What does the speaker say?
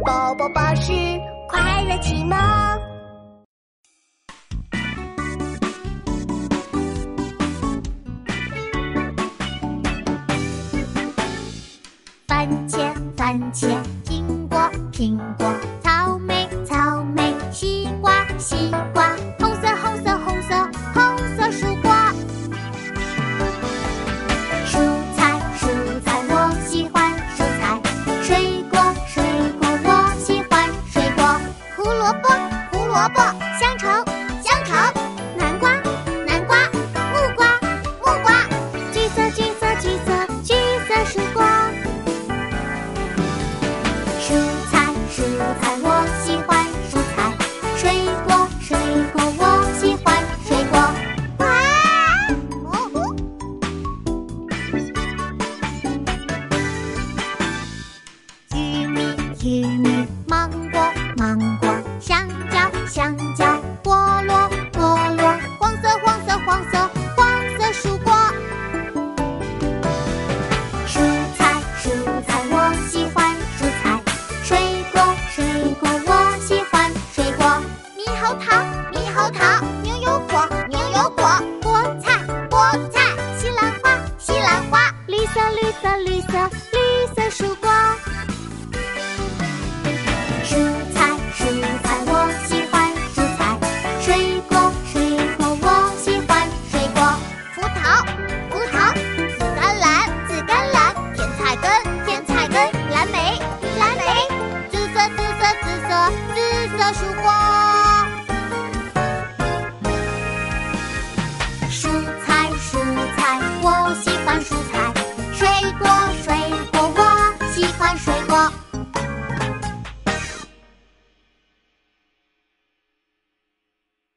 宝宝巴士快乐启蒙。番茄，番茄，苹果，苹果，萝卜，香橙，香橙，南瓜，南瓜，木瓜，木瓜。橘色，橘色，橘色，橘色水果。蔬菜，蔬菜，我喜欢蔬菜。水果，水果，我喜欢水果。哇！哦吼！玉米，玉米，香蕉，香蕉，菠萝，菠萝，黄色，黄色，黄色，黄色蔬果。蔬菜，蔬菜，我喜欢蔬菜。水果，水果，我喜欢水果。猕猴桃，猕猴桃，牛油果，牛油果，菠菜，菠菜，西兰花，西兰花，绿色，绿色，绿色，绿色蔬果。紫色曙光。